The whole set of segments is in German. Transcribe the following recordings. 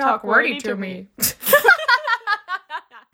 talk wordy to me.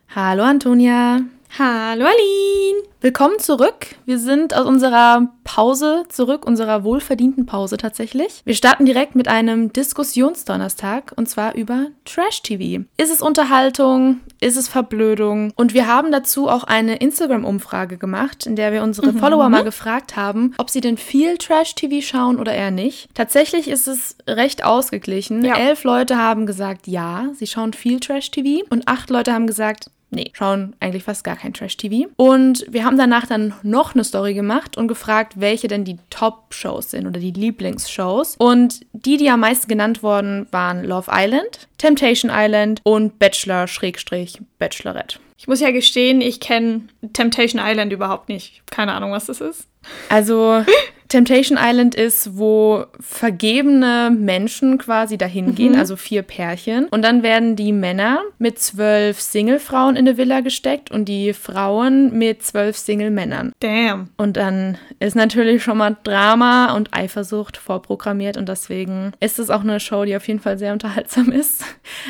Hallo Antonia. Hallo Aline. Willkommen zurück. Wir sind aus unserer Pause zurück, unserer wohlverdienten Pause tatsächlich. Wir starten direkt mit einem Diskussionsdonnerstag und zwar über Trash-TV. Ist es Unterhaltung? Ist es Verblödung? Und wir haben dazu auch eine Instagram-Umfrage gemacht, in der wir unsere mhm. Follower mal gefragt haben, ob sie denn viel Trash-TV schauen oder eher nicht. Tatsächlich ist es recht ausgeglichen. Ja. Elf Leute haben gesagt, ja, sie schauen viel Trash-TV und acht Leute haben gesagt, Nee, schauen eigentlich fast gar kein Trash-TV. Und wir haben danach dann noch eine Story gemacht und gefragt, welche denn die Top-Shows sind oder die Lieblingsshows. Und die, die am meisten genannt wurden, waren Love Island, Temptation Island und Bachelor-Bachelorette. Ich muss ja gestehen, ich kenne Temptation Island überhaupt nicht. Keine Ahnung, was das ist. Also Temptation Island ist, wo vergebene Menschen quasi dahin gehen, mhm. also vier Pärchen. Und dann werden die Männer mit zwölf Single-Frauen in eine Villa gesteckt und die Frauen mit zwölf Single-Männern. Damn. Und dann ist natürlich schon mal Drama und Eifersucht vorprogrammiert und deswegen ist es auch eine Show, die auf jeden Fall sehr unterhaltsam ist.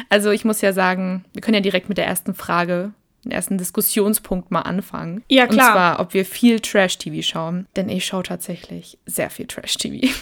Also ich muss ja sagen, wir können ja direkt mit der ersten Frage den ersten Diskussionspunkt mal anfangen. Ja, klar. Und zwar, ob wir viel Trash-TV schauen. Denn ich schaue tatsächlich sehr viel Trash-TV.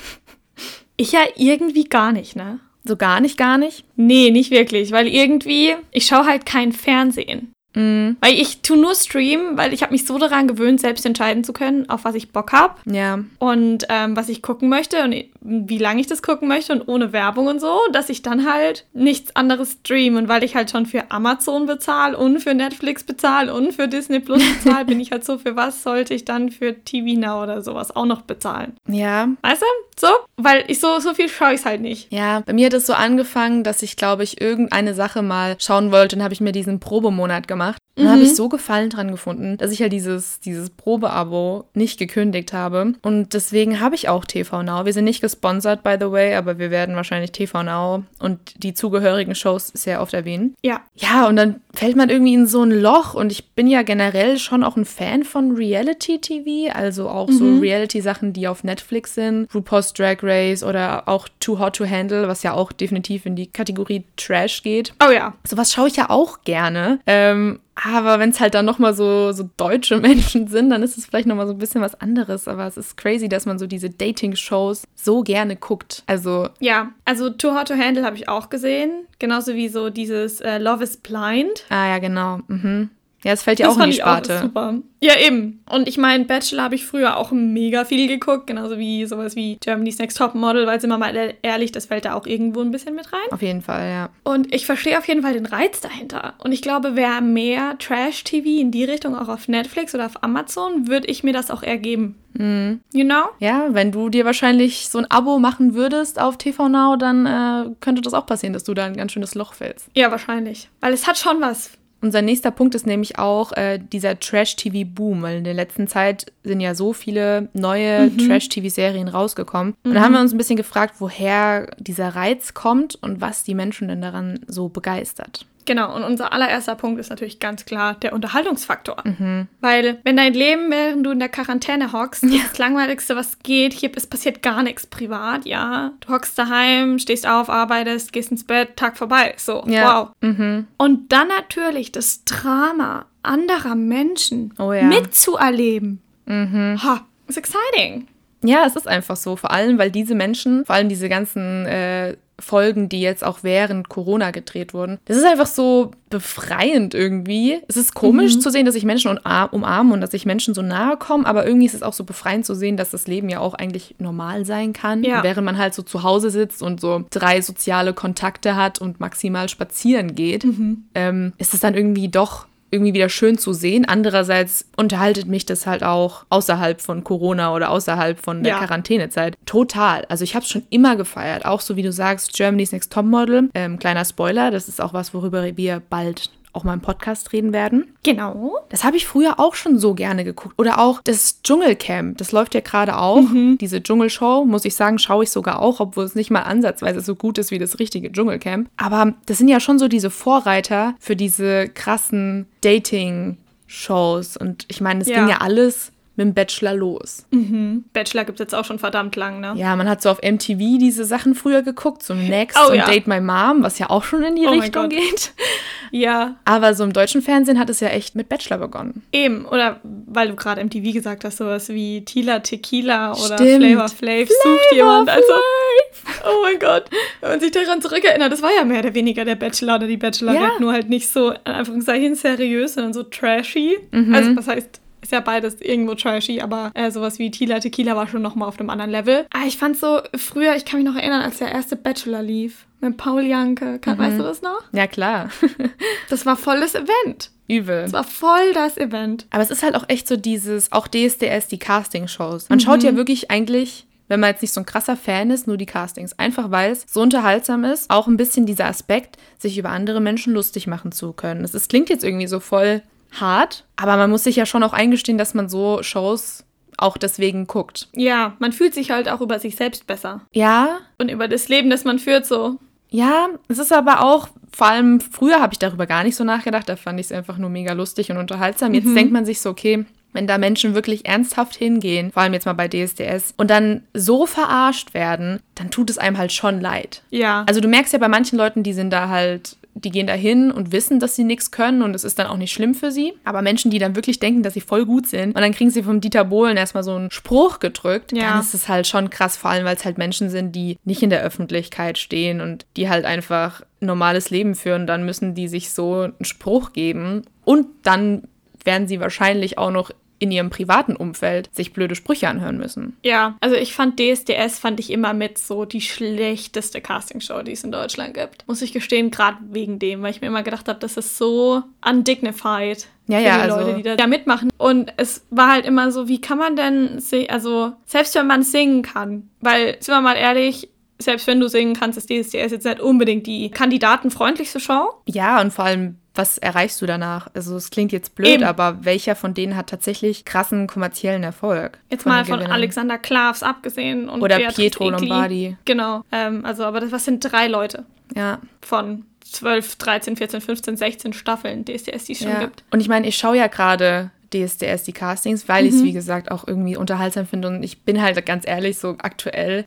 Ich ja irgendwie gar nicht, ne? So gar nicht, gar nicht? Nee, nicht wirklich, weil irgendwie, ich schaue halt kein Fernsehen. Mhm. Weil ich tue nur streamen, weil ich habe mich so daran gewöhnt, selbst entscheiden zu können, auf was ich Bock habe. Ja. Und ähm, was ich gucken möchte und wie lange ich das gucken möchte und ohne Werbung und so, dass ich dann halt nichts anderes streame. Und weil ich halt schon für Amazon bezahle und für Netflix bezahle und für Disney Plus bezahle, bin ich halt so, für was sollte ich dann für TV Now oder sowas auch noch bezahlen? Ja. Weißt du? So, weil ich so, so viel schaue ich es halt nicht. Ja, bei mir hat es so angefangen, dass ich, glaube ich, irgendeine Sache mal schauen wollte und habe ich mir diesen Probemonat gemacht. Und mhm. habe ich so Gefallen dran gefunden, dass ich halt dieses, dieses Probeabo nicht gekündigt habe. Und deswegen habe ich auch TV Now. Wir sind nicht gesponsert, by the way, aber wir werden wahrscheinlich TV Now und die zugehörigen Shows sehr oft erwähnen. Ja. Ja, und dann fällt man irgendwie in so ein Loch. Und ich bin ja generell schon auch ein Fan von Reality-TV, also auch mhm. so Reality-Sachen, die auf Netflix sind. RuPaul's Drag Race oder auch Too Hot to Handle, was ja auch definitiv in die Kategorie Trash geht. Oh ja. Sowas schaue ich ja auch gerne. Ähm, aber wenn es halt dann nochmal so, so deutsche Menschen sind, dann ist es vielleicht nochmal so ein bisschen was anderes. Aber es ist crazy, dass man so diese Dating-Shows so gerne guckt. Also. Ja, also Too Hot to Handle habe ich auch gesehen. Genauso wie so dieses äh, Love is Blind. Ah ja, genau. Mhm. Ja, es fällt ja auch in die Sparte. Auch super. Ja, eben. Und ich meine, Bachelor habe ich früher auch mega viel geguckt, genauso wie sowas wie Germany's Next Top Model, weil sind wir mal ehrlich, das fällt da auch irgendwo ein bisschen mit rein. Auf jeden Fall, ja. Und ich verstehe auf jeden Fall den Reiz dahinter. Und ich glaube, wer mehr Trash-TV in die Richtung auch auf Netflix oder auf Amazon, würde ich mir das auch ergeben. Mhm. You know? Ja, wenn du dir wahrscheinlich so ein Abo machen würdest auf TV Now, dann äh, könnte das auch passieren, dass du da ein ganz schönes Loch fällst. Ja, wahrscheinlich. Weil es hat schon was. Unser nächster Punkt ist nämlich auch äh, dieser Trash-TV-Boom, weil in der letzten Zeit sind ja so viele neue mhm. Trash-TV-Serien rausgekommen. Mhm. Und da haben wir uns ein bisschen gefragt, woher dieser Reiz kommt und was die Menschen denn daran so begeistert. Genau, und unser allererster Punkt ist natürlich ganz klar der Unterhaltungsfaktor. Mhm. Weil, wenn dein Leben, während du in der Quarantäne hockst, ja. das Langweiligste, was geht, hier es passiert gar nichts privat, ja. Du hockst daheim, stehst auf, arbeitest, gehst ins Bett, Tag vorbei. So, ja. wow. Mhm. Und dann natürlich das Drama anderer Menschen oh, ja. mitzuerleben. Mhm. Ha, ist exciting. Ja, es ist einfach so. Vor allem, weil diese Menschen, vor allem diese ganzen äh, Folgen, die jetzt auch während Corona gedreht wurden. Das ist einfach so befreiend irgendwie. Es ist komisch mhm. zu sehen, dass sich Menschen umarmen und dass sich Menschen so nahe kommen, aber irgendwie ist es auch so befreiend zu sehen, dass das Leben ja auch eigentlich normal sein kann. Ja. Während man halt so zu Hause sitzt und so drei soziale Kontakte hat und maximal spazieren geht, mhm. ähm, ist es dann irgendwie doch irgendwie wieder schön zu sehen. Andererseits unterhaltet mich das halt auch außerhalb von Corona oder außerhalb von der ja. Quarantänezeit. Total. Also ich habe es schon immer gefeiert. Auch so wie du sagst, Germany's Next Top Model. Ähm, kleiner Spoiler, das ist auch was, worüber wir bald auch mal im Podcast reden werden. Genau. Das habe ich früher auch schon so gerne geguckt. Oder auch das Dschungelcamp, das läuft ja gerade auch. Mhm. Diese Dschungelshow, muss ich sagen, schaue ich sogar auch, obwohl es nicht mal ansatzweise so gut ist wie das richtige Dschungelcamp. Aber das sind ja schon so diese Vorreiter für diese krassen Dating-Shows. Und ich meine, es Ja. ging ja alles mit dem Bachelor los. Mhm. Bachelor gibt es jetzt auch schon verdammt lang, ne? Ja, man hat so auf MTV diese Sachen früher geguckt, so Next Oh, und ja. Date My Mom, was ja auch schon in die Oh Richtung geht. Ja, Aber so im deutschen Fernsehen hat es ja echt mit Bachelor begonnen. eben. Oder weil du gerade MTV gesagt hast, sowas wie Tila Tequila oder Stimmt. Flavor Flav sucht jemand. Also, oh mein Gott. Wenn man sich daran zurückerinnert, das war ja mehr oder weniger der Bachelor oder die Bachelorette, Ja. nur halt nicht so, in Anführungszeichen, seriös, sondern so trashy. Mhm. Also, was heißt, ist ja beides irgendwo trashy, aber äh, sowas wie Tila Tequila war schon nochmal auf einem anderen Level. Ah, ich fand so, früher, ich kann mich noch erinnern, als der erste Bachelor lief, mit Paul Janke. Kann, Weißt du das noch? Ja, klar. Das war voll das Event. Übel. Das war voll das Event. Aber es ist halt auch echt so dieses, auch DSDS, die Casting-Shows. Man schaut Mhm. ja wirklich eigentlich, wenn man jetzt nicht so ein krasser Fan ist, nur die Castings. Einfach weil es so unterhaltsam ist, auch ein bisschen dieser Aspekt, sich über andere Menschen lustig machen zu können. Es klingt jetzt irgendwie so voll hart, aber man muss sich ja schon auch eingestehen, dass man so Shows auch deswegen guckt. Ja, man fühlt sich halt auch über sich selbst besser. Ja, Und über das Leben, das man führt, so. Ja, es ist aber auch, vor allem früher habe ich darüber gar nicht so nachgedacht, da fand ich es einfach nur mega lustig und unterhaltsam. Jetzt denkt man sich so, okay, wenn da Menschen wirklich ernsthaft hingehen, vor allem jetzt mal bei DSDS, und dann so verarscht werden, dann tut es einem halt schon leid. Ja. Also du merkst ja bei manchen Leuten, die sind da halt, die gehen da hin und wissen, dass sie nichts können und es ist dann auch nicht schlimm für sie. Aber Menschen, die dann wirklich denken, dass sie voll gut sind und dann kriegen sie vom Dieter Bohlen erstmal so einen Spruch gedrückt, Ja. dann ist es halt schon krass, vor allem weil es halt Menschen sind, die nicht in der Öffentlichkeit stehen und die halt einfach ein normales Leben führen. Dann müssen die sich so einen Spruch geben und dann werden sie wahrscheinlich auch noch in ihrem privaten Umfeld sich blöde Sprüche anhören müssen. ja, also ich fand DSDS, fand ich immer mit so die schlechteste Castingshow, die es in Deutschland gibt. Muss ich gestehen, gerade wegen dem, weil ich mir immer gedacht habe, das ist so undignified. Ja, für ja, die also- Leute, die da, da mitmachen. Und es war halt immer so, wie kann man denn, si- also selbst wenn man singen kann, weil, sind wir mal ehrlich, selbst wenn du singen kannst, ist DSDS jetzt nicht unbedingt die kandidatenfreundlichste Show. Ja, und vor allem, was erreichst du danach? Also es klingt jetzt blöd, Eben. aber welcher von denen hat tatsächlich krassen kommerziellen Erfolg? Jetzt mal von Gewinnern? Alexander Klavs abgesehen und Oder Beatrice Pietro Egli. Lombardi. Genau. Ähm, also, aber das was sind drei Leute Ja, von 12, 13, 14, 15, 16 Staffeln DSDS, die es schon ja. gibt. Und ich meine, ich schaue ja gerade DSDS, die Castings, weil Mhm. ich es, wie gesagt, auch irgendwie unterhaltsam finde. Und ich bin halt ganz ehrlich, so aktuell,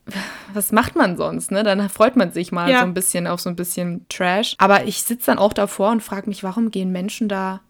was macht man sonst? Ne? Dann freut man sich mal Ja. so ein bisschen auf so ein bisschen Trash. Aber ich sitze dann auch davor und frage mich, warum gehen Menschen da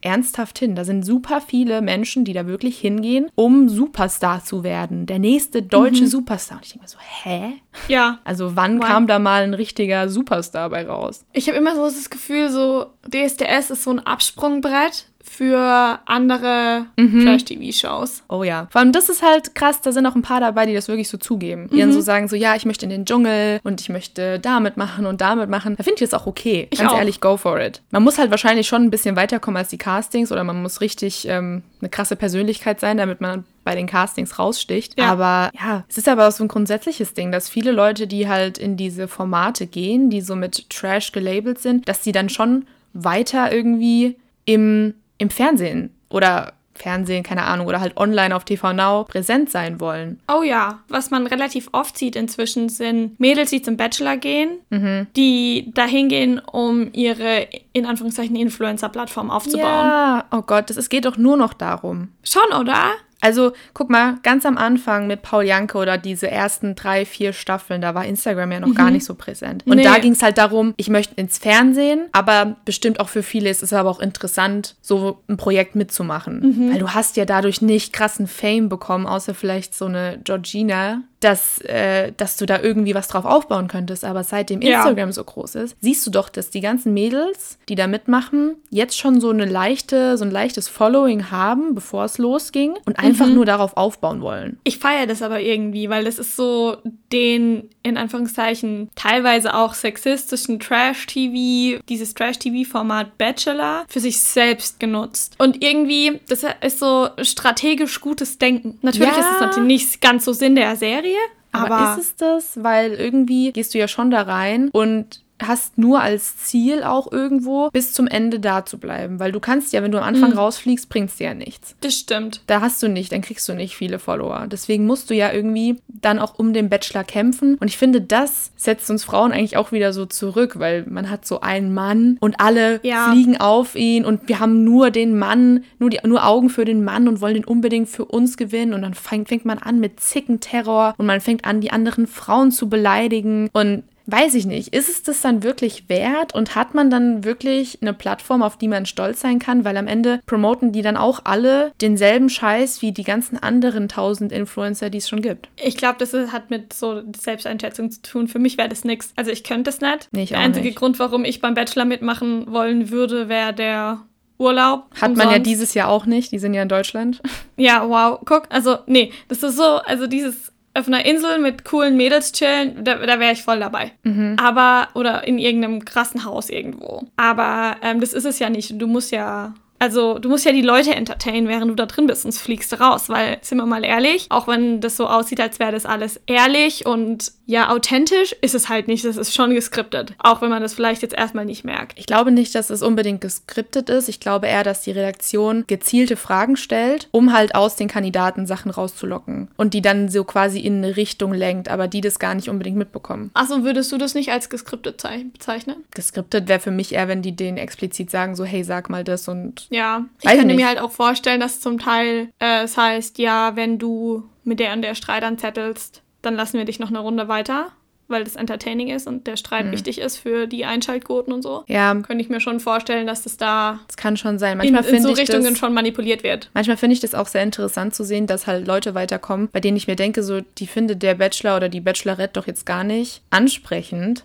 ernsthaft hin? Da sind super viele Menschen, die da wirklich hingehen, um Superstar zu werden. Der nächste deutsche Mhm. Superstar. Und ich denke mir so, hä? Ja, Also wann Why? kam da mal ein richtiger Superstar bei raus? ich habe immer so das Gefühl, so DSDS ist so ein Absprungbrett für andere Mhm. Trash-TV-Shows. Oh ja. Vor allem, das ist halt krass, da sind auch ein paar dabei, die das wirklich so zugeben. Die Mhm. dann so sagen, so, ja, ich möchte in den Dschungel und ich möchte damit machen und damit machen. Da finde ich das auch okay. Ich Ganz auch. ehrlich, go for it. Man muss halt wahrscheinlich schon ein bisschen weiterkommen als die Castings oder man muss richtig ähm, eine krasse Persönlichkeit sein, damit man bei den Castings raussticht. Ja. Aber ja, es ist aber auch so ein grundsätzliches Ding, dass viele Leute, die halt in diese Formate gehen, die so mit Trash gelabelt sind, dass die dann schon weiter irgendwie im, im Fernsehen oder Fernsehen, keine Ahnung, oder halt online auf TV Now präsent sein wollen. Oh ja, was man relativ oft sieht inzwischen sind Mädels, die zum Bachelor gehen, Mhm. die dahin gehen, um ihre in Anführungszeichen Influencer-Plattform aufzubauen. Ja, oh Gott, das, es geht doch nur noch darum. Schon, oder? Also, guck mal, ganz am Anfang mit Paul Janke oder diese ersten drei, vier Staffeln, da war Instagram ja noch gar nicht so präsent. Und Nee. da ging es halt darum, ich möchte ins Fernsehen, aber bestimmt auch für viele ist es aber auch interessant, so ein Projekt mitzumachen. Weil du hast ja dadurch nicht krassen Fame bekommen, außer vielleicht so eine Georgina, dass, äh, dass du da irgendwie was drauf aufbauen könntest. Aber seitdem Ja. Instagram so groß ist, siehst du doch, dass die ganzen Mädels, die da mitmachen, jetzt schon so eine leichte, so ein leichtes Following haben, bevor es losging und einfach nur darauf aufbauen wollen. Ich feiere das aber irgendwie, weil das ist so den, in Anführungszeichen, teilweise auch sexistischen Trash-TV, dieses Trash-TV-Format Bachelor für sich selbst genutzt. Und irgendwie, das ist so strategisch gutes Denken. Natürlich Ja. ist es natürlich nicht ganz so Sinn der Serie, Aber, aber, ist es das? Weil irgendwie gehst du ja schon da rein und hast nur als Ziel auch irgendwo bis zum Ende da zu bleiben. Weil du kannst ja, wenn du am Anfang Mhm. rausfliegst, bringt es dir ja nichts. Das stimmt. Da hast du nicht, dann kriegst du nicht viele Follower. Deswegen musst du ja irgendwie dann auch um den Bachelor kämpfen. Und ich finde, das setzt uns Frauen eigentlich auch wieder so zurück, weil man hat so einen Mann und alle Ja. fliegen auf ihn und wir haben nur den Mann, nur, die, nur Augen für den Mann und wollen den unbedingt für uns gewinnen. Und dann fängt, fängt man an mit Zickenterror und man fängt an, die anderen Frauen zu beleidigen. Und weiß ich nicht, ist es das dann wirklich wert und hat man dann wirklich eine Plattform, auf die man stolz sein kann? Weil am Ende promoten die dann auch alle denselben Scheiß wie die ganzen anderen tausend Influencer, die es schon gibt. Ich glaube, das hat mit so Selbsteinschätzung zu tun. Für mich wäre das nix. Also ich könnte es nicht. Nee, der einzige nicht. Grund, warum ich beim Bachelor mitmachen wollen würde, wäre der Urlaub. Hat man ja umsonst. dieses Jahr auch nicht, die sind ja in Deutschland. Ja, wow, guck. Also, nee, das ist so, also dieses auf einer Insel mit coolen Mädels chillen, da, da wäre ich voll dabei. Aber, oder in irgendeinem krassen Haus irgendwo. Aber ähm, das ist es ja nicht. Du musst ja. Also, du musst ja die Leute entertainen, während du da drin bist, sonst fliegst du raus. Weil, sind wir mal ehrlich, auch wenn das so aussieht, als wäre das alles ehrlich und ja, authentisch, ist es halt nicht. Das ist schon geskriptet. Auch wenn man das vielleicht jetzt erstmal nicht merkt. Ich glaube nicht, dass es unbedingt geskriptet ist. Ich glaube eher, dass die Redaktion gezielte Fragen stellt, um halt aus den Kandidaten Sachen rauszulocken. Und die dann so quasi in eine Richtung lenkt, aber die das gar nicht unbedingt mitbekommen. Achso, würdest du das nicht als geskriptet zei- bezeichnen? Geskriptet wäre für mich eher, wenn die denen explizit sagen, so, hey, sag mal das und Ja, ich Weiß könnte nicht. mir halt auch vorstellen, dass zum Teil äh, es heißt, ja, wenn du mit der und der Streit anzettelst, dann lassen wir dich noch eine Runde weiter, weil das entertaining ist und der Streit Mhm. wichtig ist für die Einschaltquoten und so. ja, Könnte ich mir schon vorstellen, dass das da das kann schon sein. in, Manchmal in finde so ich Richtungen das, schon manipuliert wird. Manchmal finde ich das auch sehr interessant zu sehen, dass halt Leute weiterkommen, bei denen ich mir denke, so, die findet der Bachelor oder die Bachelorette doch jetzt gar nicht ansprechend.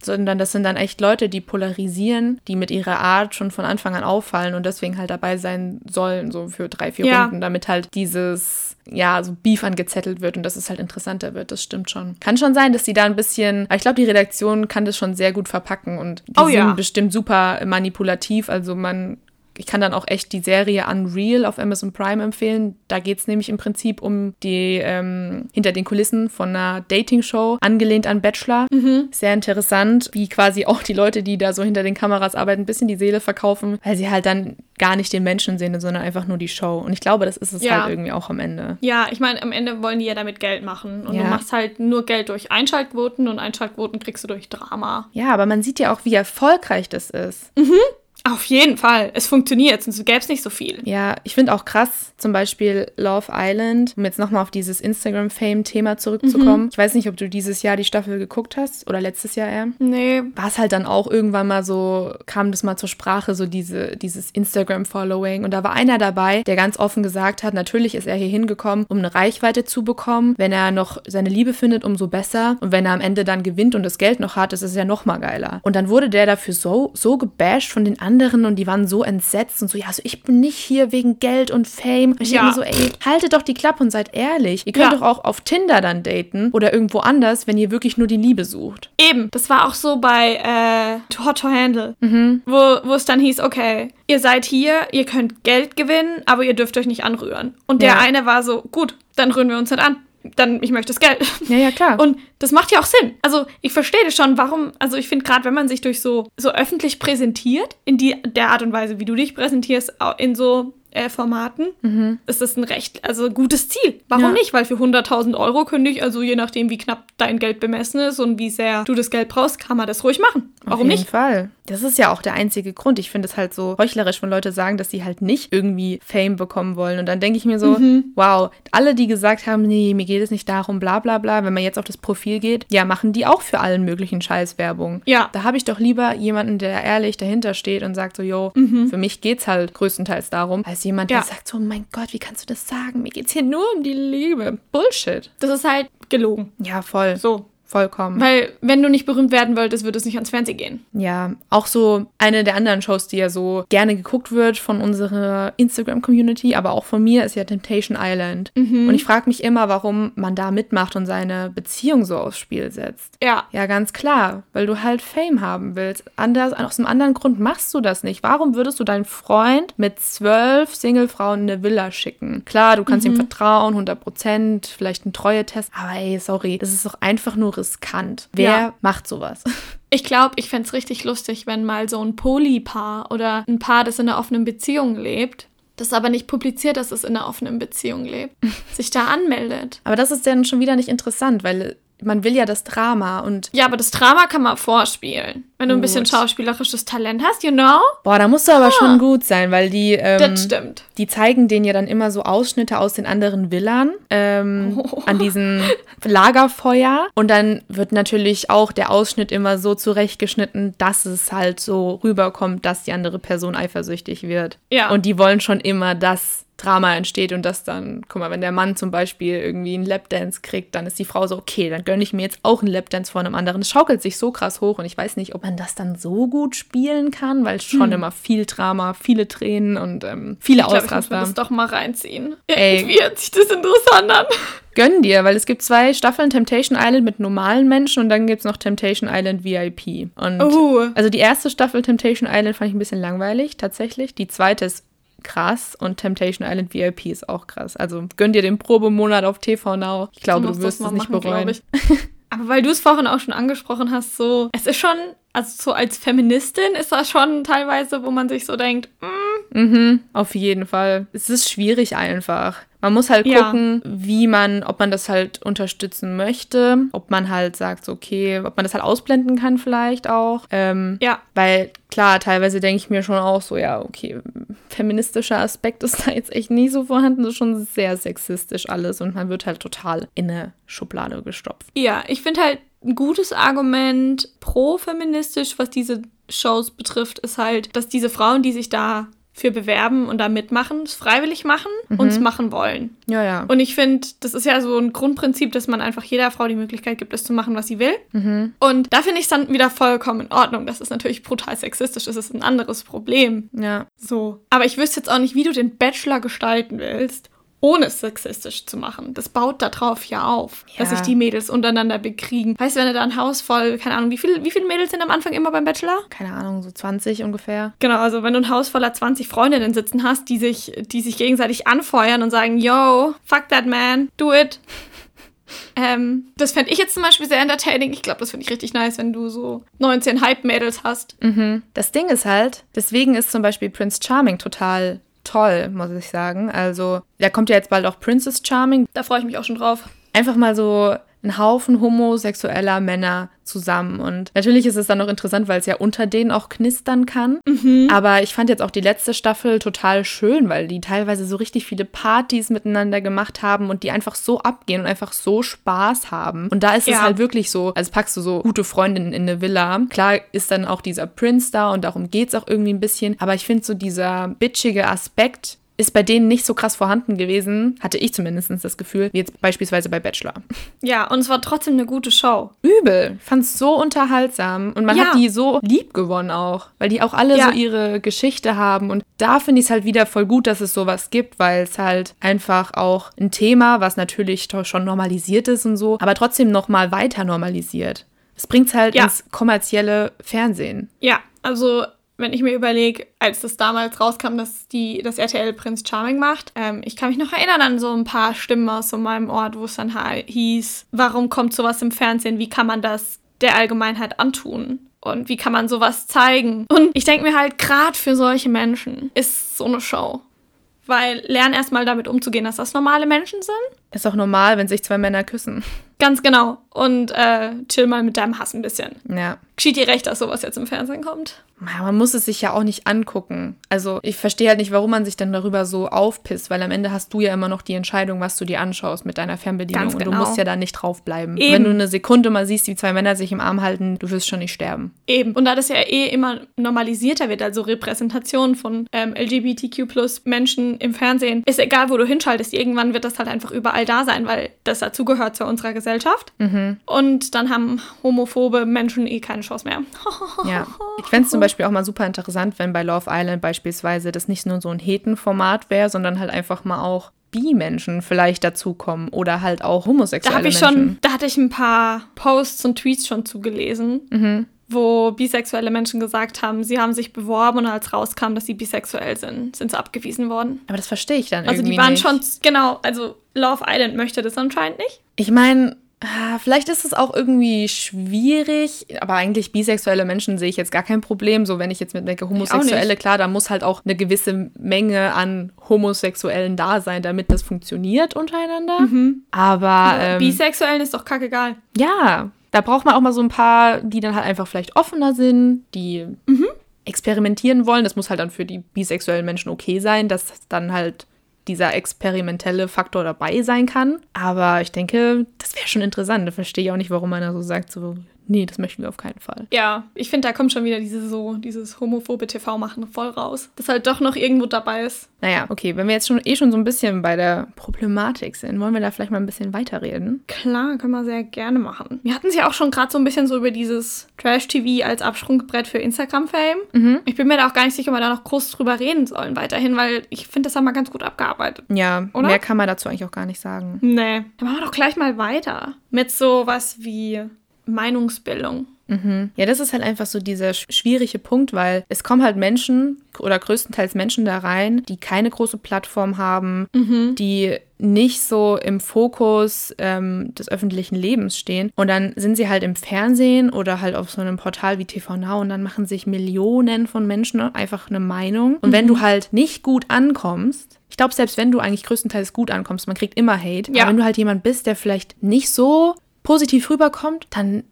Sondern das sind dann echt Leute, die polarisieren, die mit ihrer Art schon von Anfang an auffallen und deswegen halt dabei sein sollen, so für drei, vier Ja. Runden, damit halt dieses, ja, so Beef angezettelt wird und dass es halt interessanter wird. Das stimmt schon. Kann schon sein, dass die da ein bisschen, ich glaube, die Redaktion kann das schon sehr gut verpacken und die Oh sind ja. bestimmt super manipulativ. Also man ich kann dann auch echt die Serie Unreal auf Amazon Prime empfehlen. Da geht es nämlich im Prinzip um die ähm, hinter den Kulissen von einer Dating-Show, angelehnt an Bachelor. Sehr interessant, wie quasi auch die Leute, die da so hinter den Kameras arbeiten, ein bisschen die Seele verkaufen, weil sie halt dann gar nicht den Menschen sehen, sondern einfach nur die Show. Und ich glaube, das ist es Ja. halt irgendwie auch am Ende. Ja, ich meine, am Ende wollen die ja damit Geld machen. Und Ja. du machst halt nur Geld durch Einschaltquoten und Einschaltquoten kriegst du durch Drama. Ja, aber man sieht ja auch, wie erfolgreich das ist. Auf jeden Fall. Es funktioniert, sonst gäbe es nicht so viel. Ja, ich finde auch krass, zum Beispiel Love Island, um jetzt nochmal auf dieses Instagram-Fame-Thema zurückzukommen. Ich weiß nicht, ob du dieses Jahr die Staffel geguckt hast oder letztes Jahr eher. Nee. War es halt dann auch irgendwann mal so, kam das mal zur Sprache, so diese, dieses Instagram-Following. Und da war einer dabei, der ganz offen gesagt hat, natürlich ist er hier hingekommen, um eine Reichweite zu bekommen. Wenn er noch seine Liebe findet, umso besser. Und wenn er am Ende dann gewinnt und das Geld noch hat, ist es ja noch mal geiler. Und dann wurde der dafür so, so gebasht von den anderen und die waren so entsetzt und so, ja, also ich bin nicht hier wegen Geld und Fame. Und ich Ja. ja. so, ey, haltet doch die Klappe und seid ehrlich. Ihr könnt Ja. doch auch auf Tinder dann daten oder irgendwo anders, wenn ihr wirklich nur die Liebe sucht. Eben, das war auch so bei äh, Hot to Handle, Mhm. wo, wo es dann hieß, okay, ihr seid hier, ihr könnt Geld gewinnen, aber ihr dürft euch nicht anrühren. Und der Ja. eine war so, gut, dann rühren wir uns nicht an. Dann, ich möchte das Geld. Ja, ja, klar. Und das macht ja auch Sinn. Also ich verstehe das schon, warum, also ich finde gerade, wenn man sich durch so, so öffentlich präsentiert, in die, der Art und Weise, wie du dich präsentierst, in so äh, Formaten, ist das ein recht, also gutes Ziel. Warum Ja. nicht? Weil für 100.000 Euro könnte ich, also je nachdem, wie knapp dein Geld bemessen ist und wie sehr du das Geld brauchst, kann man das ruhig machen. Warum Auf jeden nicht? Fall. Das ist ja auch der einzige Grund. Ich finde es halt so heuchlerisch, wenn Leute sagen, dass sie halt nicht irgendwie Fame bekommen wollen. Und dann denke ich mir so, Mhm. wow, alle, die gesagt haben, nee, mir geht es nicht darum, bla bla bla, wenn man jetzt auf das Profil geht, ja, machen die auch für allen möglichen Scheiß Werbung. Ja. Da habe ich doch lieber jemanden, der ehrlich dahinter steht und sagt so, yo, für mich geht's halt größtenteils darum, als jemand, der. Ja. sagt so, mein Gott, wie kannst du das sagen? Mir geht's hier nur um die Liebe. Bullshit. Das ist halt gelogen. Ja, voll. So. Vollkommen. Weil, wenn du nicht berühmt werden wolltest, würde es nicht ans Fernsehen gehen. Ja, auch so eine der anderen Shows, die ja so gerne geguckt wird von unserer Instagram-Community, aber auch von mir, ist ja Temptation Island. Und ich frage mich immer, warum man da mitmacht und seine Beziehung so aufs Spiel setzt. Ja. Ja, ganz klar, weil du halt Fame haben willst. Anders, aus einem anderen Grund machst du das nicht. Warum würdest du deinen Freund mit zwölf Singlefrauen in eine Villa schicken? Klar, du kannst ihm vertrauen, 100 Prozent, vielleicht ein Treue-Test, aber ey, sorry, das ist doch einfach nur riskant. Wer Ja. macht sowas? Ich glaube, ich fänd's richtig lustig, wenn mal so ein Polypaar oder ein Paar, das in einer offenen Beziehung lebt, das aber nicht publiziert, dass es in einer offenen Beziehung lebt, sich da anmeldet. Aber das ist dann schon wieder nicht interessant, weil man will ja das Drama und Ja, aber das Drama kann man vorspielen. Wenn du ein bisschen Gut. schauspielerisches Talent hast, you know? boah, da musst du aber schon gut sein, weil die ähm, Das stimmt. die zeigen denen ja dann immer so Ausschnitte aus den anderen Villan ähm, Oh. an diesem Lagerfeuer. Und dann wird natürlich auch der Ausschnitt immer so zurechtgeschnitten, dass es halt so rüberkommt, dass die andere Person eifersüchtig wird. Ja. Und die wollen schon immer, dass Drama entsteht und dass dann, guck mal, wenn der Mann zum Beispiel irgendwie einen Lapdance kriegt, dann ist die Frau so, okay, dann gönne ich mir jetzt auch einen Lapdance von einem anderen. Es schaukelt sich so krass hoch und ich weiß nicht, ob man das dann so gut spielen kann, weil es schon Hm. immer viel Drama, viele Tränen und ähm, viele Ich glaube, ich muss mir Ausraster. das doch mal reinziehen. Ey. Irgendwie hört sich das interessant an. Gönn dir, weil es gibt zwei Staffeln Temptation Island mit normalen Menschen und dann gibt es noch Temptation Island VIP. Und Oh. also die erste Staffel Temptation Island fand ich ein bisschen langweilig, tatsächlich. Die zweite ist krass und Temptation Island VIP ist auch krass. Also gönn dir den Probemonat auf TV Now. Ich glaube, du musst wirst es mal nicht machen, bereuen. glaub. Aber weil du es vorhin auch schon angesprochen hast, so, es ist schon, also so als Feministin ist das schon teilweise, wo man sich so denkt, mm, Mhm, auf jeden Fall. Es ist schwierig einfach. Man muss halt Ja. gucken, wie man, ob man das halt unterstützen möchte, ob man halt sagt, so, okay, ob man das halt ausblenden kann vielleicht auch. Ähm, ja, Weil klar, teilweise denke ich mir schon auch so, ja, okay, feministischer Aspekt ist da jetzt echt nie so vorhanden. Das ist schon sehr sexistisch alles und man wird halt total in eine Schublade gestopft. ja, ich finde halt ein gutes Argument pro-feministisch, was diese Shows betrifft, ist halt, dass diese Frauen, die sich da für bewerben und da mitmachen, es freiwillig machen und es machen wollen. Ja, ja. Und ich finde, das ist ja so ein Grundprinzip, dass man einfach jeder Frau die Möglichkeit gibt, das zu machen, was sie will. Und da finde ich es dann wieder vollkommen in Ordnung. Das ist natürlich brutal sexistisch, das ist ein anderes Problem. ja. So. Aber ich wüsste jetzt auch nicht, wie du den Bachelor gestalten willst, ohne es sexistisch zu machen. Das baut darauf ja auf, dass Ja. sich die Mädels untereinander bekriegen. Weißt du, wenn du da ein Haus voll, keine Ahnung, wie, viel, wie viele Mädels sind am Anfang immer beim Bachelor? Keine Ahnung, so 20 ungefähr. Genau, also wenn du ein Haus voller 20 Freundinnen sitzen hast, die sich, die sich gegenseitig anfeuern und sagen, yo, fuck that man, do it. Ähm, das fände ich jetzt zum Beispiel sehr entertaining. Ich glaube, das finde ich richtig nice, wenn du so 19 Hype-Mädels hast. Mhm. Das Ding ist halt, deswegen ist zum Beispiel Prince Charming total toll, muss ich sagen. Also, da kommt ja jetzt bald auch Princess Charming. Da freue ich mich auch schon drauf. Einfach mal so ein Haufen homosexueller Männer zusammen. Und natürlich ist es dann noch interessant, weil es ja unter denen auch knistern kann. Aber ich fand jetzt auch die letzte Staffel total schön, weil die teilweise so richtig viele Partys miteinander gemacht haben und die einfach so abgehen und einfach so Spaß haben. Und da ist es Ja. halt wirklich so, als packst du so gute Freundinnen in eine Villa. Klar ist dann auch dieser Prince da und darum geht es auch irgendwie ein bisschen. Aber ich finde so dieser bitchige Aspekt ist bei denen nicht so krass vorhanden gewesen, hatte ich zumindest das Gefühl, wie jetzt beispielsweise bei Bachelor. Ja, und es war trotzdem eine gute Show. Übel. Fand es so unterhaltsam und man Ja. hat die so lieb gewonnen auch, weil die auch alle Ja. so ihre Geschichte haben und da finde ich es halt wieder voll gut, dass es sowas gibt, weil es halt einfach auch ein Thema, was natürlich schon normalisiert ist und so, aber trotzdem noch mal weiter normalisiert. Es bringt es halt Ja. ins kommerzielle Fernsehen. Ja, also wenn ich mir überlege, als das damals rauskam, dass die das RTL Prinz Charming macht, ähm, ich kann mich noch erinnern an so ein paar Stimmen aus so meinem Ort, wo es dann hieß, warum kommt sowas im Fernsehen, wie kann man das der Allgemeinheit antun? Und wie kann man sowas zeigen? Und ich denke mir halt, gerade für solche Menschen ist so eine Show. Weil lern erstmal damit umzugehen, dass das normale Menschen sind. Ist auch normal, wenn sich zwei Männer küssen. Ganz genau. Und äh, chill mal mit deinem Hass ein bisschen. Ja. Geschieht dir recht, dass sowas jetzt im Fernsehen kommt? Man muss es sich ja auch nicht angucken. Also ich verstehe halt nicht, warum man sich dann darüber so aufpisst, weil am Ende hast du ja immer noch die Entscheidung, was du dir anschaust mit deiner Fernbedienung. Ganz Und du genau. musst ja da nicht draufbleiben. Eben. Wenn du eine Sekunde mal siehst, wie zwei Männer sich im Arm halten, du wirst schon nicht sterben. Eben. Und da das ja eh immer normalisierter wird, also Repräsentation von ähm, LGBTQ plus Menschen im Fernsehen, ist egal, wo du hinschaltest, irgendwann wird das halt einfach überall da sein, weil das dazugehört zu unserer Gesellschaft. Und dann haben homophobe Menschen eh keine Chance mehr. Ja. Ich fände es zum Beispiel auch mal super interessant, wenn bei Love Island beispielsweise das nicht nur so ein Heten-Format wäre, sondern halt einfach mal auch Bi-Menschen vielleicht dazukommen oder halt auch Da homosexuelle habe ich Menschen. schon, da hatte ich ein paar Posts und Tweets schon zugelesen, wo bisexuelle Menschen gesagt haben, sie haben sich beworben und als rauskam, dass sie bisexuell sind, sind sie abgewiesen worden. Aber das verstehe ich dann Also irgendwie die waren nicht. schon, genau, also Love Island möchte das anscheinend nicht. Ich meine, Vielleicht ist es auch irgendwie schwierig, aber eigentlich bisexuelle Menschen sehe ich jetzt gar kein Problem. So, wenn ich jetzt mit denke, Homosexuelle, klar, da muss halt auch eine gewisse Menge an Homosexuellen da sein, damit das funktioniert untereinander. Aber ähm, Bisexuellen ist doch kackegal. ja, da braucht man auch mal so ein paar, die dann halt einfach vielleicht offener sind, die experimentieren wollen. Das muss halt dann für die bisexuellen Menschen okay sein, dass dann halt dieser experimentelle Faktor dabei sein kann. Aber ich denke, das wäre schon interessant. Da verstehe ich auch nicht, warum man da so sagt, so, nee, das möchten wir auf keinen Fall. Ja, ich finde, da kommt schon wieder diese so, dieses homophobe TV-Machen voll raus. Das halt doch noch irgendwo dabei ist. Naja, okay, wenn wir jetzt schon eh schon so ein bisschen bei der Problematik sind, wollen wir da vielleicht mal ein bisschen weiterreden? Klar, können wir sehr gerne machen. Wir hatten es ja auch schon gerade so ein bisschen so über dieses Trash-TV als Absprungbrett für Instagram-Fame. Ich bin mir da auch gar nicht sicher, ob wir da noch groß drüber reden sollen weiterhin, weil ich finde, das haben wir ganz gut abgearbeitet. Ja, Oder? mehr kann man dazu eigentlich auch gar nicht sagen. Nee. Dann machen wir doch gleich mal weiter. Mit sowas wie Meinungsbildung. Ja, das ist halt einfach so dieser sch- schwierige Punkt, weil es kommen halt Menschen oder größtenteils Menschen da rein, die keine große Plattform haben, die nicht so im Fokus ähm, des öffentlichen Lebens stehen. Und dann sind sie halt im Fernsehen oder halt auf so einem Portal wie TV Now und dann machen sich Millionen von Menschen einfach eine Meinung. Und wenn du halt nicht gut ankommst, ich glaube, selbst wenn du eigentlich größtenteils gut ankommst, man kriegt immer Hate, Ja. aber wenn du halt jemand bist, der vielleicht nicht so positiv rüberkommt, dann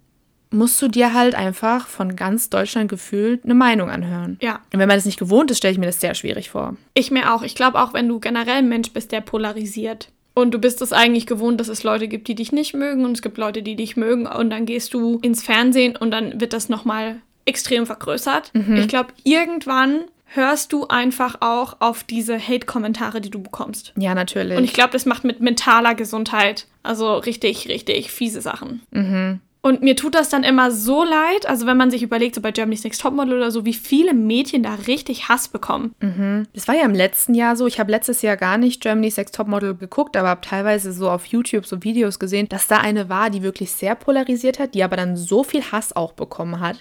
musst du dir halt einfach von ganz Deutschland gefühlt eine Meinung anhören. Ja. Und wenn man das nicht gewohnt ist, stelle ich mir das sehr schwierig vor. Ich mir auch. Ich glaube auch, wenn du generell ein Mensch bist, der polarisiert. Und du bist es eigentlich gewohnt, dass es Leute gibt, die dich nicht mögen und es gibt Leute, die dich mögen. Und dann gehst du ins Fernsehen und dann wird das nochmal extrem vergrößert. Ich glaube, irgendwann hörst du einfach auch auf diese Hate-Kommentare, die du bekommst. Ja, natürlich. Und ich glaube, das macht mit mentaler Gesundheit also richtig, richtig fiese Sachen. Und mir tut das dann immer so leid, also wenn man sich überlegt, so bei Germany's Next Topmodel oder so, wie viele Mädchen da richtig Hass bekommen. das war ja im letzten Jahr so. Ich habe letztes Jahr gar nicht Germany's Next Topmodel geguckt, aber habe teilweise so auf YouTube so Videos gesehen, dass da eine war, die wirklich sehr polarisiert hat, die aber dann so viel Hass auch bekommen hat.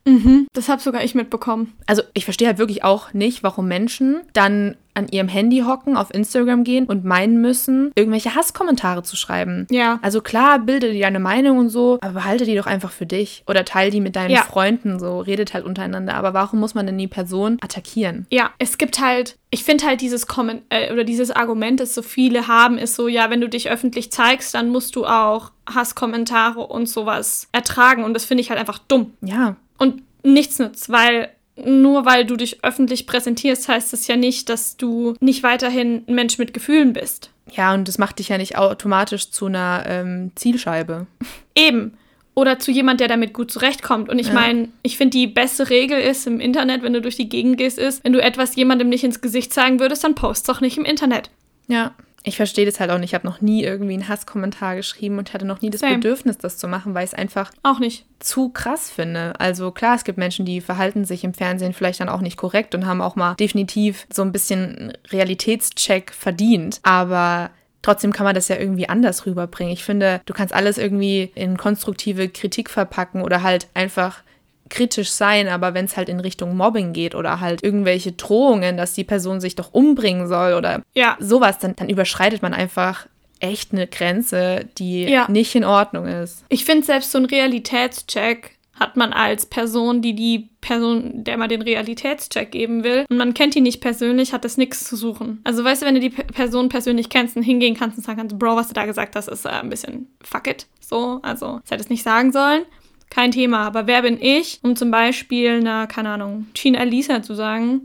Das habe sogar ich mitbekommen. Also ich verstehe halt wirklich auch nicht, warum Menschen dann an ihrem Handy hocken, auf Instagram gehen und meinen müssen, irgendwelche Hasskommentare zu schreiben. Ja. Also klar, bilde dir eine Meinung und so, aber behalte die doch einfach für dich. Oder teile die mit deinen Ja. Freunden so, redet halt untereinander. Aber warum muss man denn die Person attackieren? Ja, es gibt halt, ich finde halt dieses Kommen äh, oder dieses Argument, das so viele haben, ist so, ja, wenn du dich öffentlich zeigst, dann musst du auch Hasskommentare und sowas ertragen. Und das finde ich halt einfach dumm. Ja, Und nichts nützt, weil nur weil du dich öffentlich präsentierst, heißt es ja nicht, dass du nicht weiterhin ein Mensch mit Gefühlen bist. ja, und das macht dich ja nicht automatisch zu einer ähm, Zielscheibe. Eben. Oder zu jemand, der damit gut zurechtkommt. Und ich Ja. meine, ich finde, die beste Regel ist im Internet, wenn du durch die Gegend gehst, ist, wenn du etwas jemandem nicht ins Gesicht zeigen würdest, dann post doch nicht im Internet. Ja. Ich verstehe das halt auch nicht. Ich habe noch nie irgendwie einen Hasskommentar geschrieben und hatte noch nie das Same. Bedürfnis, das zu machen, weil ich es einfach Auch nicht. zu krass finde. Also klar, es gibt Menschen, die verhalten sich im Fernsehen vielleicht dann auch nicht korrekt und haben auch mal definitiv so ein bisschen Realitätscheck verdient. Aber trotzdem kann man das ja irgendwie anders rüberbringen. Ich finde, du kannst alles irgendwie in konstruktive Kritik verpacken oder halt einfach kritisch sein, aber wenn es halt in Richtung Mobbing geht oder halt irgendwelche Drohungen, dass die Person sich doch umbringen soll oder Ja. sowas, dann, dann überschreitet man einfach echt eine Grenze, die Ja. nicht in Ordnung ist. Ich finde selbst so ein Realitätscheck hat man als Person, die die Person, der man den Realitätscheck geben will, und man kennt die nicht persönlich, hat das nichts zu suchen. Also weißt du, wenn du die Person persönlich kennst und hingehen kannst und sagen kannst, Bro, was du da gesagt hast, ist äh, ein bisschen fuck it. So, also, das hätte es nicht sagen sollen. Kein Thema. Aber wer bin ich, um zum Beispiel einer, keine Ahnung, China Lisa zu sagen,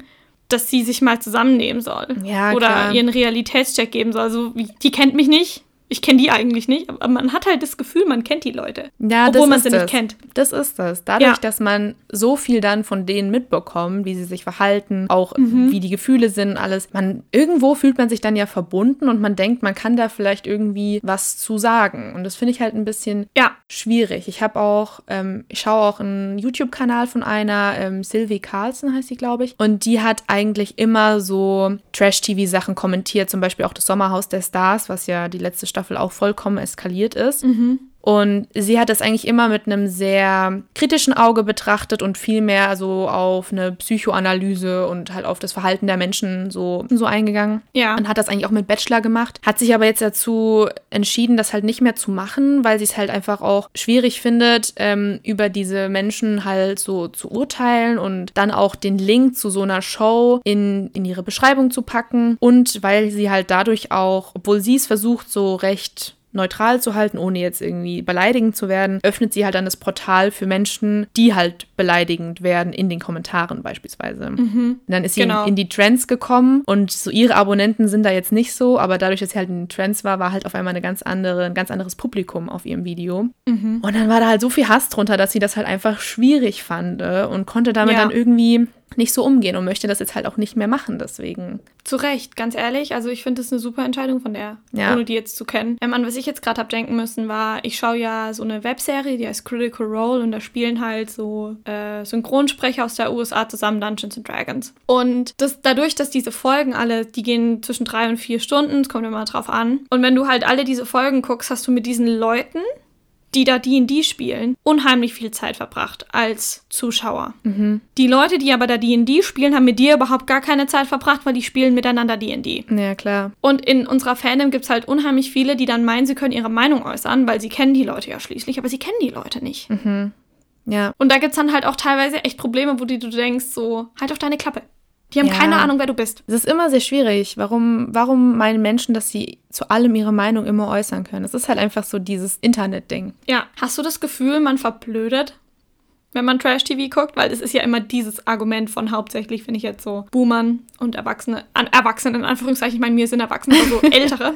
dass sie sich mal zusammennehmen soll. Ja, Oder klar. ihren Realitätscheck geben soll. Also, wie- die kennt mich nicht. Ich kenne die eigentlich nicht, aber man hat halt das Gefühl, man kennt die Leute. Ja, obwohl man sie das. nicht kennt. Das ist das. Dadurch, Ja. dass man so viel dann von denen mitbekommt, wie sie sich verhalten, auch Mhm. wie die Gefühle sind, alles. Man irgendwo fühlt man sich dann ja verbunden und man denkt, man kann da vielleicht irgendwie was zu sagen. Und das finde ich halt ein bisschen Ja, schwierig. Ich habe auch, ähm, ich schaue auch einen YouTube-Kanal von einer, ähm, Sylvie Carlson heißt sie, glaube ich. Und die hat eigentlich immer so Trash-TV-Sachen kommentiert, zum Beispiel auch das Sommerhaus der Stars, was ja die letzte Staffel auch vollkommen eskaliert ist. Und sie hat das eigentlich immer mit einem sehr kritischen Auge betrachtet und viel mehr so auf eine Psychoanalyse und halt auf das Verhalten der Menschen so, so eingegangen. Ja. Und hat das eigentlich auch mit Bachelor gemacht. Hat sich aber jetzt dazu entschieden, das halt nicht mehr zu machen, weil sie es halt einfach auch schwierig findet, ähm, über diese Menschen halt so zu urteilen und dann auch den Link zu so einer Show in, in ihre Beschreibung zu packen. Und weil sie halt dadurch auch, obwohl sie es versucht, so recht neutral zu halten, ohne jetzt irgendwie beleidigend zu werden, öffnet sie halt dann das Portal für Menschen, die halt beleidigend werden in den Kommentaren beispielsweise. Mhm. dann ist sie Genau. in, in die Trends gekommen und so ihre Abonnenten sind da jetzt nicht so, aber dadurch, dass sie halt in den Trends war, war halt auf einmal eine ganz andere, ein ganz anderes Publikum auf ihrem Video. Mhm. Und dann war da halt so viel Hass drunter, dass sie das halt einfach schwierig fand äh, und konnte damit Ja. dann irgendwie nicht so umgehen und möchte das jetzt halt auch nicht mehr machen deswegen. Zu Recht, ganz ehrlich. Also ich finde das eine super Entscheidung von der, Ja. ohne die jetzt zu kennen. Ähm, an was ich jetzt gerade habe denken müssen, war, ich schaue ja so eine Webserie, die heißt Critical Role und da spielen halt so äh, Synchronsprecher aus der USA zusammen Dungeons and Dragons. Und das, dadurch, dass diese Folgen alle, die gehen zwischen drei und vier Stunden, es kommt immer drauf an. Und wenn du halt alle diese Folgen guckst, hast du mit diesen Leuten die da D&D spielen, unheimlich viel Zeit verbracht als Zuschauer. Die Leute, die aber da D&D spielen, haben mit dir überhaupt gar keine Zeit verbracht, weil die spielen miteinander D&D. Ja, klar. Und in unserer Fandom gibt es halt unheimlich viele, die dann meinen, sie können ihre Meinung äußern, weil sie kennen die Leute ja schließlich, aber sie kennen die Leute nicht. Ja. Und da gibt es dann halt auch teilweise echt Probleme, wo die, du denkst, so, halt auf deine Klappe. Die haben Ja. keine Ahnung, wer du bist. Es ist immer sehr schwierig. Warum, warum meinen Menschen, dass sie zu allem ihre Meinung immer äußern können? Es ist halt einfach so dieses Internet-Ding. Ja. Hast du das Gefühl, man verblödet, wenn man Trash-TV guckt? Weil es ist ja immer dieses Argument von hauptsächlich, finde ich jetzt so, Boomern und Erwachsene, an Erwachsene in Anführungszeichen, ich meine, mir sind Erwachsene, aber so Ältere,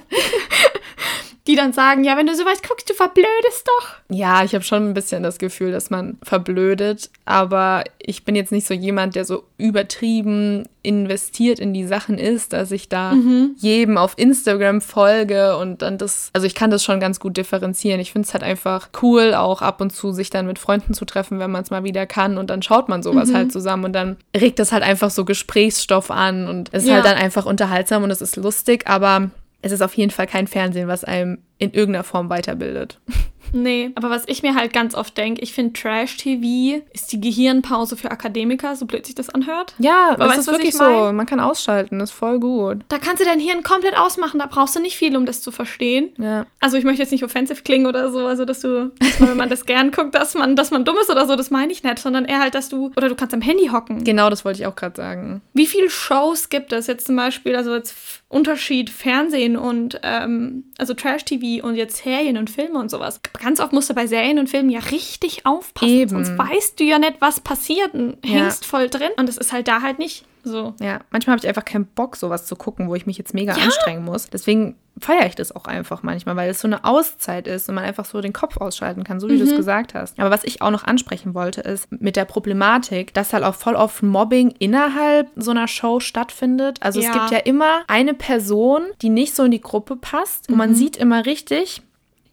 die dann sagen, ja, wenn du sowas guckst, du verblödest doch. Ja, ich habe schon ein bisschen das Gefühl, dass man verblödet, aber ich bin jetzt nicht so jemand, der so übertrieben investiert in die Sachen ist, dass ich da jedem auf Instagram folge und dann das, also ich kann das schon ganz gut differenzieren. Ich finde es halt einfach cool, auch ab und zu sich dann mit Freunden zu treffen, wenn man es mal wieder kann und dann schaut man sowas halt zusammen und dann regt das halt einfach so Gesprächsstoff an und es ist Ja. halt dann einfach unterhaltsam und es ist lustig, aber es ist auf jeden Fall kein Fernsehen, was einem in irgendeiner Form weiterbildet. Nee, aber was ich mir halt ganz oft denke, ich finde Trash-TV ist die Gehirnpause für Akademiker, so blöd sich das anhört. Ja, Aber das ist wirklich ich so. mein? Man kann ausschalten, das ist voll gut. Da kannst du dein Hirn komplett ausmachen, da brauchst du nicht viel, um das zu verstehen. Ja. Also ich möchte jetzt nicht offensiv klingen oder so, also dass du, dass man, wenn man das gern guckt, dass man, dass man dumm ist oder so, das meine ich nicht, sondern eher halt, dass du, oder du kannst am Handy hocken. Genau, das wollte ich auch gerade sagen. Wie viele Shows gibt es jetzt zum Beispiel, also jetzt Unterschied Fernsehen und, ähm, also Trash-TV und jetzt Serien und Filme und sowas. Ganz oft musst du bei Serien und Filmen ja richtig aufpassen, Eben. sonst weißt du ja nicht, was passiert und Ja. hängst voll drin und das ist halt da halt nicht so. Ja, manchmal habe ich einfach keinen Bock, sowas zu gucken, wo ich mich jetzt mega anstrengen muss. Deswegen feiere ich das auch einfach manchmal, weil es so eine Auszeit ist und man einfach so den Kopf ausschalten kann, so wie du es gesagt hast. Aber was ich auch noch ansprechen wollte, ist mit der Problematik, dass halt auch voll oft Mobbing innerhalb so einer Show stattfindet. Also es Ja. gibt ja immer eine Person, die nicht so in die Gruppe passt und man sieht immer richtig,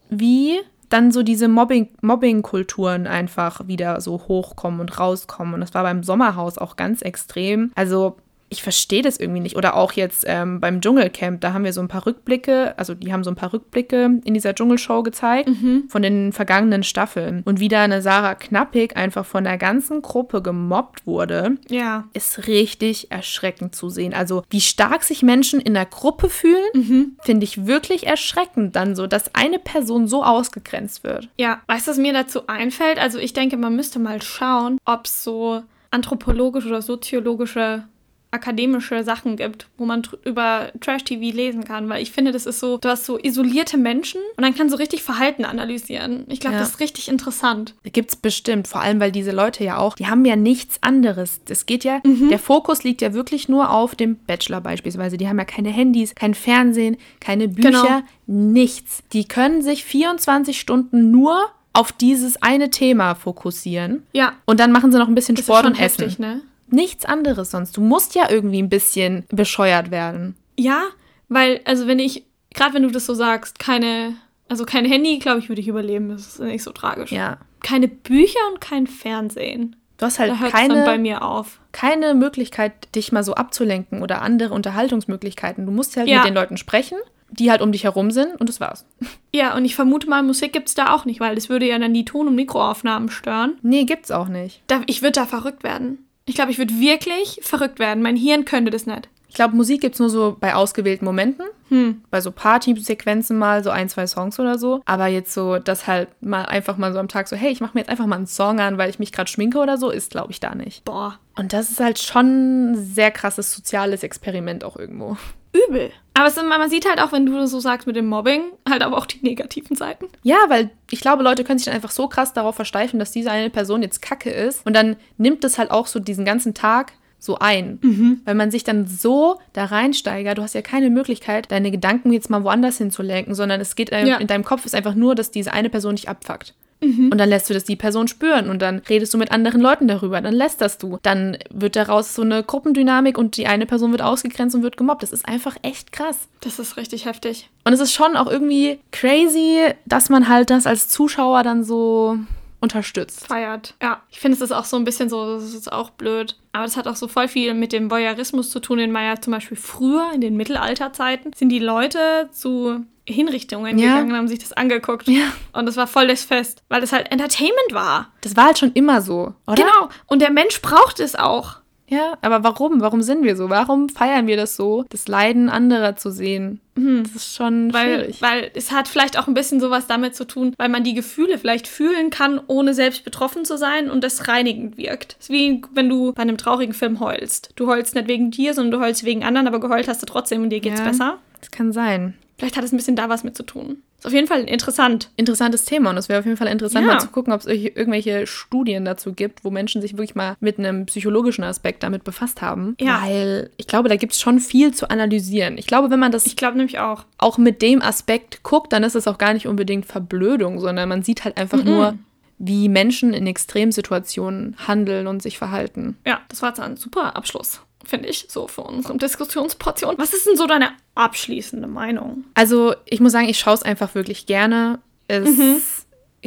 wie dann so diese Mobbing, Mobbing-Kulturen einfach wieder so hochkommen und rauskommen. Und das war beim Sommerhaus auch ganz extrem. Also ich verstehe das irgendwie nicht. Oder auch jetzt ähm, beim Dschungelcamp, da haben wir so ein paar Rückblicke, also die haben so ein paar Rückblicke in dieser Dschungelshow gezeigt von den vergangenen Staffeln. Und wie da eine Sarah Knappig einfach von der ganzen Gruppe gemobbt wurde, Ja. ist richtig erschreckend zu sehen. Also wie stark sich Menschen in der Gruppe fühlen, finde ich wirklich erschreckend dann so, dass eine Person so ausgegrenzt wird. Ja, weißt du, was mir dazu einfällt? Also ich denke, man müsste mal schauen, ob es so anthropologische oder soziologische akademische Sachen gibt, wo man über Trash-TV lesen kann, weil ich finde, das ist so, du hast so isolierte Menschen und dann kann so richtig Verhalten analysieren. Ich glaube, Ja. das ist richtig interessant. Gibt's bestimmt, vor allem weil diese Leute ja auch, die haben ja nichts anderes. Das geht ja, der Fokus liegt ja wirklich nur auf dem Bachelor beispielsweise. Die haben ja keine Handys, kein Fernsehen, keine Bücher, nichts. Die können sich 24 Stunden nur auf dieses eine Thema fokussieren. Ja, Und dann machen sie noch ein bisschen das Sport und Essen. heftig, Nichts anderes sonst. Du musst ja irgendwie ein bisschen bescheuert werden. Ja, weil, also wenn ich, gerade wenn du das so sagst, keine, also kein Handy, glaube ich, würde ich überleben. Das ist nicht so tragisch. Ja. Keine Bücher und kein Fernsehen. Du hast halt Da dann bei keine, mir auf. keine Möglichkeit, dich mal so abzulenken oder andere Unterhaltungsmöglichkeiten. Du musst halt Ja. mit den Leuten sprechen die halt um dich herum sind und das war's. Ja, und ich vermute mal, Musik gibt's da auch nicht, weil das würde ja dann die Ton- und Mikroaufnahmen stören. Nee, gibt's auch nicht. Da, ich würde da verrückt werden. Ich glaube, ich würde wirklich verrückt werden. Mein Hirn könnte das nicht. Ich glaube, Musik gibt's nur so bei ausgewählten Momenten. Hm. Bei so Partysequenzen mal, so ein, zwei Songs oder so. Aber jetzt so, das halt mal einfach mal so am Tag so, hey, ich mache mir jetzt einfach mal einen Song an, weil ich mich gerade schminke oder so, ist, glaube ich, da nicht. Boah, Und das ist halt schon ein sehr krasses soziales Experiment auch irgendwo. übel. Aber es, man sieht halt auch, wenn du so sagst mit dem Mobbing, halt aber auch die negativen Seiten. Ja, weil ich glaube, Leute können sich dann einfach so krass darauf versteifen, dass diese eine Person jetzt kacke ist. Und dann nimmt es halt auch so diesen ganzen Tag so ein. Weil man sich dann so da reinsteigert. Du hast ja keine Möglichkeit, deine Gedanken jetzt mal woanders hinzulenken, sondern es geht Ja. in deinem Kopf ist einfach nur, dass diese eine Person dich abfuckt. Und dann lässt du das die Person spüren und dann redest du mit anderen Leuten darüber, dann lästerst du. Dann wird daraus so eine Gruppendynamik und die eine Person wird ausgegrenzt und wird gemobbt. Das ist einfach echt krass. Das ist richtig heftig. Und es ist schon auch irgendwie crazy, dass man halt das als Zuschauer dann so unterstützt. Feiert. Ja, ich finde, es ist auch so ein bisschen so, das ist auch blöd. Aber das hat auch so voll viel mit dem Voyeurismus zu tun, den man ja zum Beispiel früher, in den Mittelalterzeiten, sind die Leute zu Hinrichtungen Ja. gegangen und haben sich das angeguckt. Ja. Und das war voll das Fest, weil das halt Entertainment war. Das war halt schon immer so, oder? Genau. Und der Mensch braucht es auch. Ja, aber warum? Warum sind wir so? Warum feiern wir das so, das Leiden anderer zu sehen? Das ist schon Weil, schwierig. weil es hat vielleicht auch ein bisschen sowas damit zu tun, weil man die Gefühle vielleicht fühlen kann, ohne selbst betroffen zu sein und das reinigend wirkt. Es ist wie wenn du bei einem traurigen Film heulst. Du heulst nicht wegen dir, sondern du heulst wegen anderen, aber geheult hast du trotzdem und dir geht's Ja. besser. Das kann sein. Vielleicht hat es ein bisschen da was mit zu tun. Ist auf jeden Fall interessant. Interessantes Thema und es wäre auf jeden Fall interessant, Ja. mal zu gucken, ob es irgendwelche- Studien dazu gibt, wo Menschen sich wirklich mal mit einem psychologischen Aspekt damit befasst haben. Ja. Weil ich glaube, da gibt es schon viel zu analysieren. Ich glaube, wenn man das Ich glaube nämlich auch. auch mit dem Aspekt guckt, dann ist es auch gar nicht unbedingt Verblödung, sondern man sieht halt einfach nur, wie Menschen in Extremsituationen handeln und sich verhalten. Ja, das war jetzt ein super Abschluss, finde ich, so für unsere Diskussionsportion. Was ist denn so deine abschließende Meinung? Also ich muss sagen, ich schaue es einfach wirklich gerne. Es,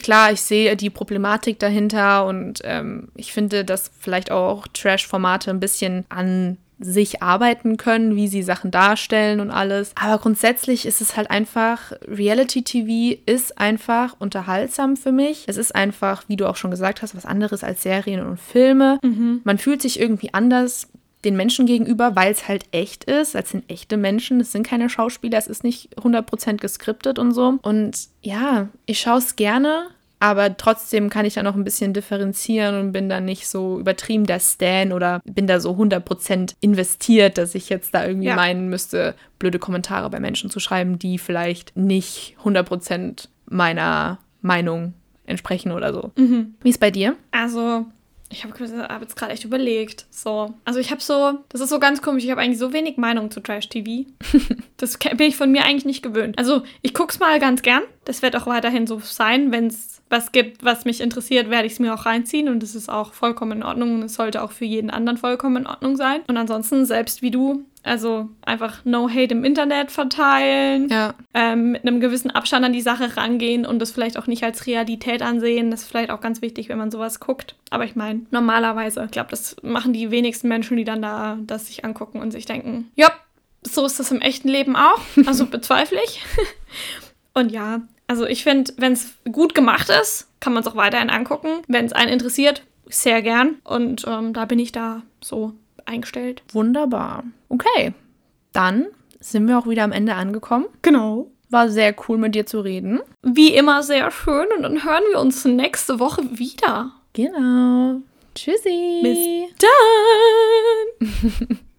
Klar, ich sehe die Problematik dahinter und ähm, ich finde, dass vielleicht auch Trash-Formate ein bisschen an sich arbeiten können, wie sie Sachen darstellen und alles. Aber grundsätzlich ist es halt einfach, Reality-TV ist einfach unterhaltsam für mich. Es ist einfach, wie du auch schon gesagt hast, was anderes als Serien und Filme. Man fühlt sich irgendwie anders den Menschen gegenüber, weil es halt echt ist. Es sind echte Menschen, es sind keine Schauspieler, es ist nicht 100% geskriptet und so. Und ja, ich schaue es gerne, aber trotzdem kann ich da noch ein bisschen differenzieren und bin da nicht so übertrieben der Stan oder bin da so 100% investiert, dass ich jetzt da irgendwie Ja. meinen müsste, blöde Kommentare bei Menschen zu schreiben, die vielleicht nicht 100% meiner Meinung entsprechen oder so. Wie ist bei dir? Also, ich habe hab jetzt gerade echt überlegt. So, also ich habe so, das ist so ganz komisch, ich habe eigentlich so wenig Meinung zu Trash-TV. das bin ich von mir eigentlich nicht gewöhnt. Also, ich gucke es mal ganz gern. Das wird auch weiterhin so sein. Wenn es was gibt, was mich interessiert, werde ich es mir auch reinziehen. Und das ist auch vollkommen in Ordnung. Und es sollte auch für jeden anderen vollkommen in Ordnung sein. Und ansonsten, selbst wie du, also einfach No Hate im Internet verteilen Ja. ähm, mit einem gewissen Abstand an die Sache rangehen und das vielleicht auch nicht als Realität ansehen. Das ist vielleicht auch ganz wichtig, wenn man sowas guckt. Aber ich meine, normalerweise, ich glaube, das machen die wenigsten Menschen, die dann da das sich angucken und sich denken, ja, so ist das im echten Leben auch. Also bezweifle ich. und ja, also ich finde, wenn es gut gemacht ist, kann man es auch weiterhin angucken. Wenn es einen interessiert, sehr gern. Und ähm, da bin ich da so eingestellt. Wunderbar. Okay, dann sind wir auch wieder am Ende angekommen. Genau. War sehr cool mit dir zu reden. Wie immer sehr schön und dann hören wir uns nächste Woche wieder. Genau. Tschüssi. Bis dann!